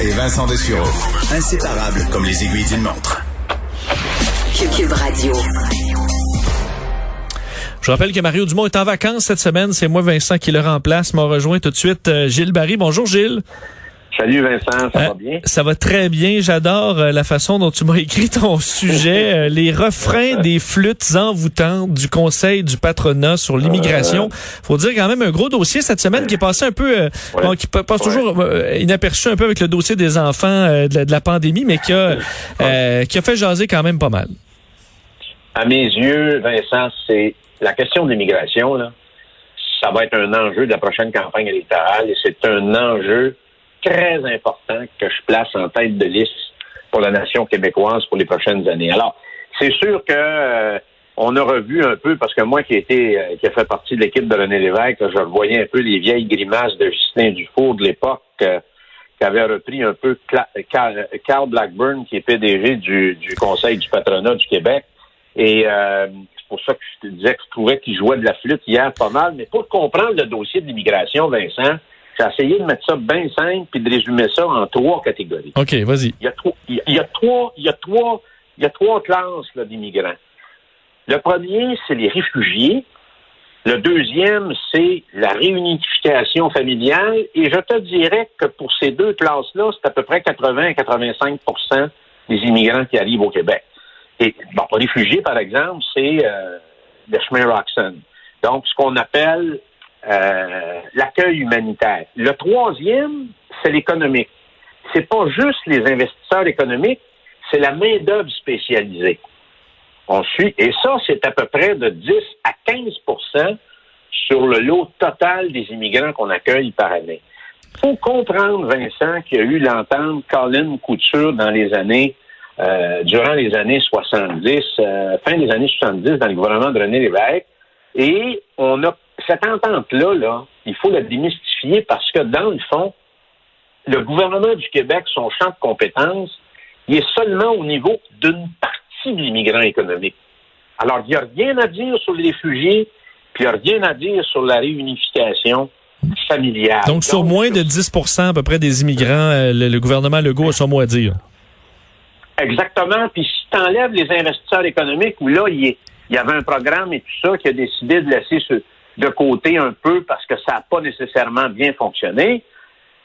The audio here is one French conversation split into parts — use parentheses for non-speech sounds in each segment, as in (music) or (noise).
et Vincent Dessureau. Inséparables comme les aiguilles d'une montre. Cube Radio. Je rappelle que Mario Dumont est en vacances cette semaine. C'est moi, Vincent, qui le remplace. M'a rejoint tout de suite euh, Gilles Barry. Bonjour, Gilles. Salut Vincent, ça Euh, va bien? Ça va très bien. J'adore euh, la façon dont tu m'as (laughs) écrit ton sujet. Euh, les refrains des flûtes envoûtantes du Conseil du patronat sur l'immigration. Faut dire quand même un gros dossier cette semaine qui est passé un peu, euh, Ouais. bon, qui pa- passe toujours euh, inaperçu un peu avec le dossier des enfants euh, de, la, de la pandémie, mais qui a, euh, qui a fait jaser quand même pas mal. À mes yeux, Vincent, c'est la question de l'immigration, là. Ça va être un enjeu de la prochaine campagne électorale et c'est un enjeu très important que je place en tête de liste pour la nation québécoise pour les prochaines années. Alors, c'est sûr que euh, on a revu un peu, parce que moi qui étais, euh, qui a fait partie de l'équipe de René Lévesque, je revoyais un peu les vieilles grimaces de Justin Dufour de l'époque, euh, qui avait repris un peu Carl Blackburn, qui est PDG du, du Conseil du patronat du Québec. Et euh, c'est pour ça que je te disais que je trouvais qu'il jouait de la flûte hier pas mal. Mais pour comprendre le dossier de l'immigration, Vincent, j'ai essayé de mettre ça bien simple puis de résumer ça en trois catégories. OK, vas-y. Il y a trois, il y a- trois, il y a trois, il y a trois classes là, d'immigrants. Le premier, c'est les réfugiés. Le deuxième, c'est la réunification familiale. Et je te dirais que pour ces deux classes-là, c'est à peu près 80 à 85% des immigrants qui arrivent au Québec. Et bon, les réfugiés, par exemple, c'est euh, le chemin Roxon. Donc, ce qu'on appelle euh, l'accueil humanitaire. Le troisième, c'est l'économique. C'est pas juste les investisseurs économiques, c'est la main-d'œuvre spécialisée. On suit, et ça, c'est à peu près de 10 à 15% sur le lot total des immigrants qu'on accueille par année. faut comprendre, Vincent, qu'il y a eu l'entente Colin Couture dans les années, euh, durant les années 70, euh, fin des années 70, dans le gouvernement de René Lévesque. Et on a cette entente-là, là, il faut la démystifier parce que, dans le fond, le gouvernement du Québec, son champ de compétences, il est seulement au niveau d'une partie de l'immigrant économique. Alors, il n'y a rien à dire sur les réfugiés, puis il n'y a rien à dire sur la réunification familiale. Donc, sur moins de 10% à peu près des immigrants, euh, le, le gouvernement Legault a son mot à dire. Exactement. Puis si tu enlèves les investisseurs économiques, où là, il y avait un programme et tout ça qui a décidé de laisser ce- de côté un peu parce que ça n'a pas nécessairement bien fonctionné,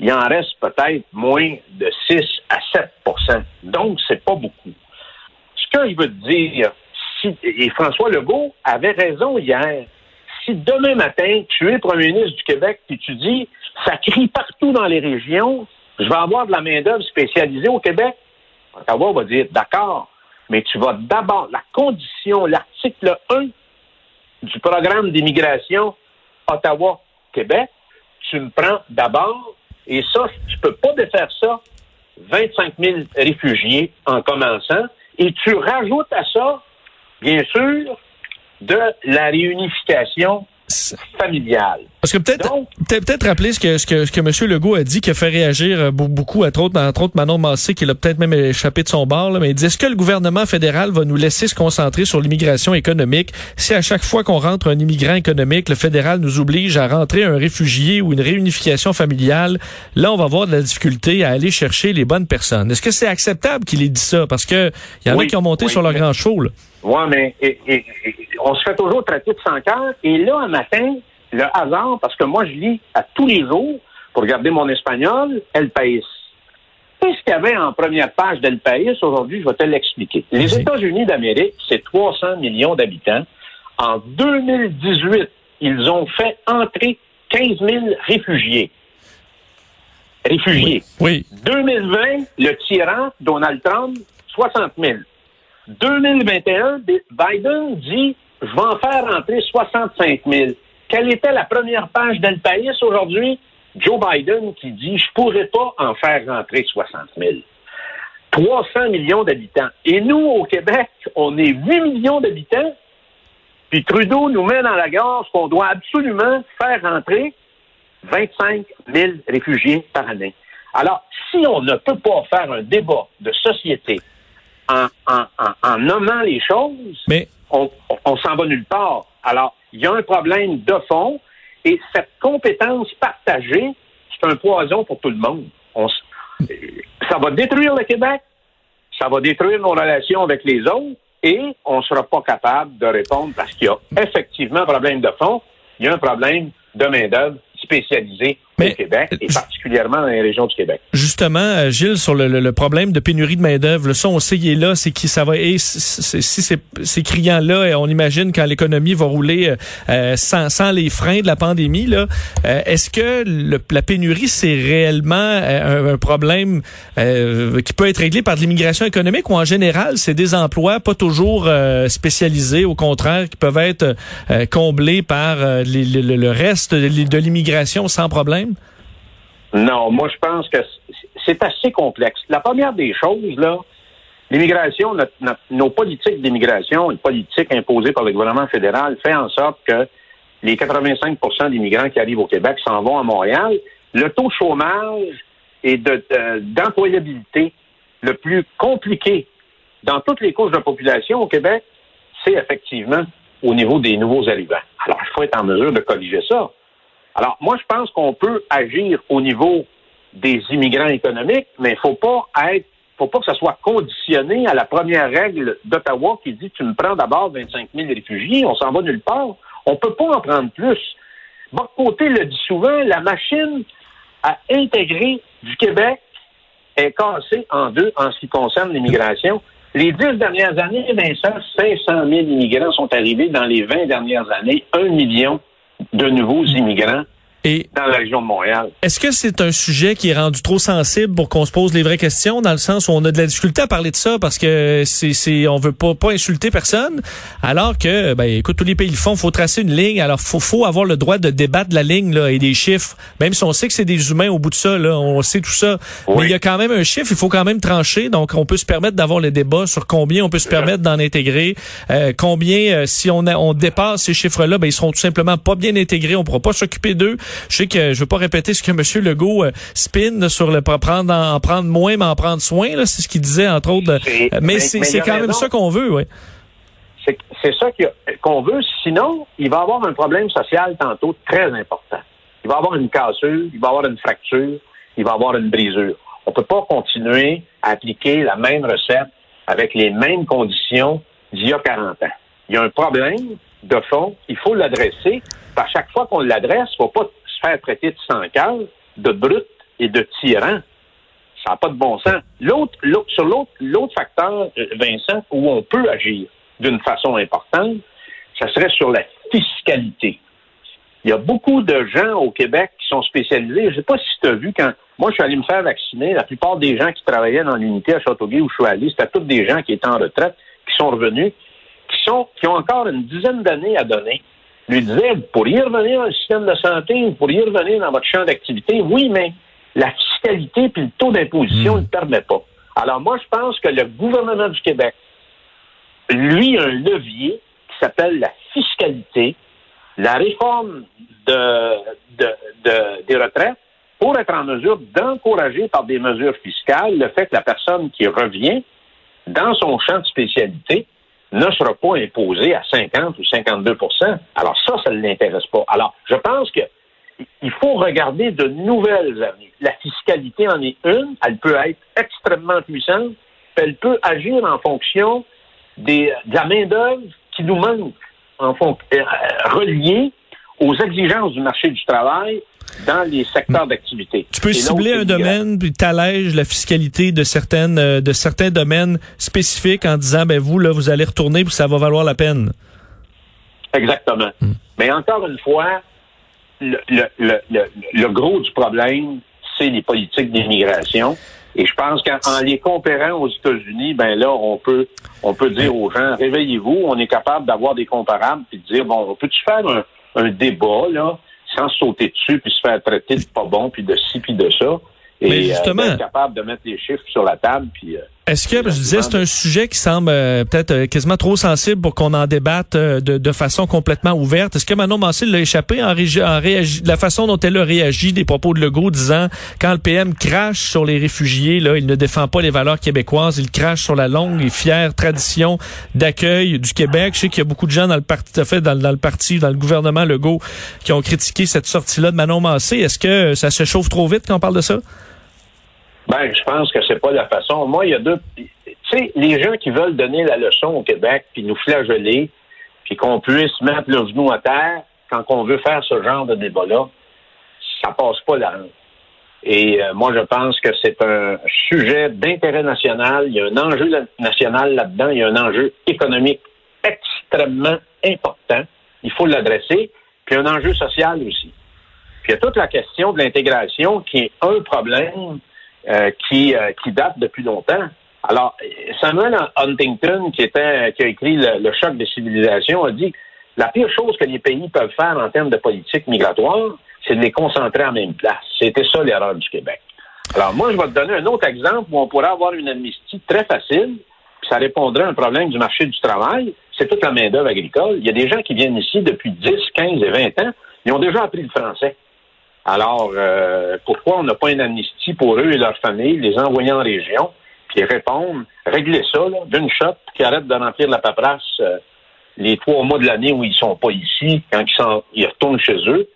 il en reste peut-être moins de 6 à 7% Donc, c'est pas beaucoup. Ce qu'il veut dire, si, et François Legault avait raison hier, si demain matin, tu es premier ministre du Québec et tu dis, ça crie partout dans les régions, je vais avoir de la main-d'œuvre spécialisée au Québec, Ottawa va dire, d'accord, mais tu vas d'abord, la condition, l'article 1 du programme d'immigration Ottawa-Québec, tu me prends d'abord, et ça, tu peux pas défaire ça, 25 000 réfugiés en commençant, et tu rajoutes à ça, bien sûr, de la réunification familiale. Parce que peut-être peut-être rappeler ce que ce que ce que M. Legault a dit qui a fait réagir euh, beau- beaucoup entre autres entre autres Manon Massé qui l'a peut-être même échappé de son bord là, mais il dit est-ce que le gouvernement fédéral va nous laisser se concentrer sur l'immigration économique? Si à chaque fois qu'on rentre un immigrant économique le fédéral nous oblige à rentrer un réfugié ou une réunification familiale là on va avoir de la difficulté à aller chercher les bonnes personnes. Est-ce que c'est acceptable qu'il ait dit ça? Parce que il y en Oui, a qui ont monté oui, sur leur mais- grand chevaux là. Oui, mais et- et- et- on se fait toujours traiter de sans cœur. Et là, un matin, le hasard, parce que moi, je lis à tous les jours, pour garder mon espagnol, El País. Qu'est-ce qu'il y avait en première page d'El País? Aujourd'hui? Je vais te l'expliquer. Les. États-Unis d'Amérique, c'est 300 millions d'habitants. En 2018, ils ont fait entrer 15 000 réfugiés. Réfugiés. Oui. 2020, le tyran, Donald Trump, 60 000. 2021, Biden dit, je vais en faire rentrer 65 000. Quelle était la première page d'El País aujourd'hui? Joe Biden qui dit, je pourrais pas en faire rentrer 60 000. 300 millions d'habitants. Et nous, au Québec, on est 8 millions d'habitants. Puis Trudeau nous met dans la gorge qu'on doit absolument faire rentrer 25 000 réfugiés par année. Alors, si on ne peut pas faire un débat de société en, en, nommant les choses, Mais... on, on s'en va nulle part. Alors, il y a un problème de fond et cette compétence partagée, c'est un poison pour tout le monde. ça va détruire le Québec, ça va détruire nos relations avec les autres et on ne sera pas capable de répondre parce qu'il y a effectivement un problème de fond, il y a un problème de main-d'œuvre spécialisée au Québec et particulièrement dans les régions du Québec. Justement, euh, Gilles, sur le, problème de pénurie de main-d'œuvre, ça, on sait qu'il est là, c'est qui ça va. Et si ces criants-là, on imagine quand l'économie va rouler euh, sans, sans, les freins de la pandémie, là, euh, est-ce que la pénurie, c'est réellement un, problème qui peut être réglé par de l'immigration économique ou en général, c'est des emplois pas toujours spécialisés, au contraire, qui peuvent être comblés par le reste de l'immigration sans problème? Non, moi, je pense que c'est assez complexe. La première des choses, là, l'immigration, nos politiques d'immigration, une politique imposée par le gouvernement fédéral, fait en sorte que les 85% d'immigrants qui arrivent au Québec s'en vont à Montréal. Le taux de chômage et d'employabilité le plus compliqué dans toutes les couches de la population au Québec, c'est effectivement au niveau des nouveaux arrivants. Alors, il faut être en mesure de corriger ça. Alors, moi, je pense qu'on peut agir au niveau des immigrants économiques, mais il ne faut pas être faut pas que ça soit conditionné à la première règle d'Ottawa qui dit tu me prends d'abord 25 000 réfugiés, on s'en va nulle part. On peut pas en prendre plus. Bon côté le dit souvent, la machine à intégrer du Québec est cassée en deux en ce qui concerne l'immigration. Les dix dernières années, Vincent, 500 000 immigrants sont arrivés dans les 20 dernières années, un million de nouveaux immigrants dans la région de Montréal. Est-ce que c'est un sujet qui est rendu trop sensible pour qu'on se pose les vraies questions, dans le sens où on a de la difficulté à parler de ça parce que c'est, c'est on veut pas, pas insulter personne, alors que, ben, écoute, tous les pays le font, faut tracer une ligne, alors faut, faut avoir le droit de débattre de la ligne là, et des chiffres, même si on sait que c'est des humains au bout de ça, là, on sait tout ça, mais il y a quand même un chiffre, il faut quand même trancher, donc on peut se permettre d'avoir le débat sur combien on peut se permettre d'en intégrer, euh, combien, euh, si on, a, on dépasse ces chiffres-là, ben, ils seront tout simplement pas bien intégrés, on pourra pas s'occuper d'eux. Je sais que je veux pas répéter ce que M. Legault euh, spin sur le prendre en, prendre moins, mais en prendre soin. C'est ce qu'il disait, entre autres. Euh, mais c'est quand même ça qu'on veut, oui. C'est ça qu'on veut. Sinon, il va y avoir un problème social tantôt très important. Il va y avoir une cassure, il va y avoir une fracture, il va y avoir une brisure. On ne peut pas continuer à appliquer la même recette avec les mêmes conditions d'il y a 40 ans. Il y a un problème de fond, il faut l'adresser. À chaque fois qu'on l'adresse, il ne faut pas faire traiter de sans cœur, de brut et de tyran. Ça n'a pas de bon sens. L'autre, sur l'autre, l'autre facteur, euh, Vincent, où on peut agir d'une façon importante, ça serait sur la fiscalité. Il y a beaucoup de gens au Québec qui sont spécialisés. Je ne sais pas si tu as vu quand moi je suis allé me faire vacciner, la plupart des gens qui travaillaient dans l'unité à Châteauguay où je suis allé, c'était tous des gens qui étaient en retraite, qui sont revenus, qui sont qui ont encore une dizaine d'années à donner lui disait, vous pourriez revenir dans le système de santé, vous pourriez revenir dans votre champ d'activité. Oui, mais la fiscalité puis le taux d'imposition hmm. ne le permet pas. Alors moi, je pense que le gouvernement du Québec, lui, a un levier qui s'appelle la fiscalité, la réforme de, des retraites, pour être en mesure d'encourager par des mesures fiscales le fait que la personne qui revient dans son champ de spécialité ne sera pas imposé à 50 ou 52% Alors ça, ça ne l'intéresse pas. Alors, je pense que il faut regarder de nouvelles avenues. La fiscalité en est une. Elle peut être extrêmement puissante. Elle peut agir en fonction des, de la main-d'œuvre qui nous manque, en fond, euh, reliée aux exigences du marché du travail dans les secteurs d'activité. Tu peux cibler un domaine puis t'allèges la fiscalité de certaines euh, de certains domaines spécifiques en disant ben vous là vous allez retourner puis ça va valoir la peine. Exactement. Hmm. Mais encore une fois, le, le, le, le gros du problème, c'est les politiques d'immigration. Et je pense qu'en les comparant aux États-Unis, ben là, on peut on peut dire aux gens, réveillez-vous, on est capable d'avoir des comparables puis de dire bon, on peut-tu faire un, un débat là sans sauter dessus puis se faire traiter de pas bon puis de ci puis de ça. Et Mais justement- euh, d'être capable de mettre les chiffres sur la table puis euh, Est-ce que, je disais, c'est un sujet qui semble euh, peut-être euh, quasiment trop sensible pour qu'on en débatte euh, de, de façon complètement ouverte? Est-ce que Manon Mancé l'a échappé en, en réagi- la façon dont elle a réagi des propos de Legault disant quand le PM crache sur les réfugiés, là, il ne défend pas les valeurs québécoises, il crache sur la longue et fière tradition d'accueil du Québec. Je sais qu'il y a beaucoup de gens dans le parti, fait, dans, dans le parti, dans le gouvernement Legault, qui ont critiqué cette sortie-là de Manon Mancé. Est-ce que ça se chauffe trop vite quand on parle de ça? Ben, je pense que c'est pas la façon. Moi, il y a deux. Tu sais, les gens qui veulent donner la leçon au Québec, puis nous flageller, puis qu'on puisse mettre le genou à terre quand on veut faire ce genre de débat-là, ça passe pas là. Et euh, moi, je pense que c'est un sujet d'intérêt national. Il y a un enjeu national là-dedans. Il y a un enjeu économique extrêmement important. Il faut l'adresser. Puis un enjeu social aussi. Puis il y a toute la question de l'intégration qui est un problème euh, qui, euh, qui date depuis longtemps. Alors, Samuel Huntington, qui était qui a écrit le, le choc des civilisations, a dit la pire chose que les pays peuvent faire en termes de politique migratoire, c'est de les concentrer en même place. C'était ça l'erreur du Québec. Alors, moi, je vais te donner un autre exemple où on pourrait avoir une amnistie très facile, puis ça répondrait à un problème du marché du travail. C'est toute la main-d'œuvre agricole. Il y a des gens qui viennent ici depuis 10, 15 et 20 ans. Ils ont déjà appris le français. Alors, euh, pourquoi on n'a pas une amnistie pour eux et leurs familles, les envoyer en région, puis répondre, régler ça d'une shot, puis qu'ils arrêtent de remplir la paperasse euh, les trois mois de l'année où ils sont pas ici, quand ils, sont, ils retournent chez eux?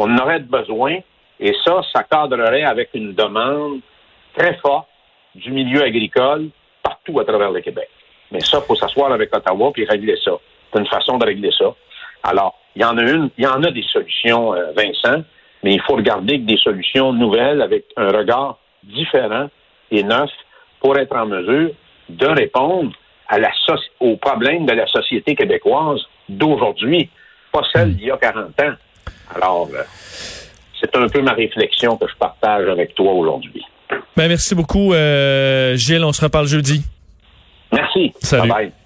On aurait besoin, et ça, ça cadrerait avec une demande très forte du milieu agricole partout à travers le Québec. Mais ça, il faut s'asseoir avec Ottawa puis régler ça. C'est une façon de régler ça. Alors, il y en a une, il y en a des solutions, euh, Vincent, mais il faut regarder des solutions nouvelles avec un regard différent et neuf pour être en mesure de répondre à la aux problèmes de la société québécoise d'aujourd'hui, pas celle d'il y a 40 ans. Alors, euh, c'est un peu ma réflexion que je partage avec toi aujourd'hui. Ben, merci beaucoup, euh, Gilles. On se reparle jeudi. Merci. Salut. Bye bye.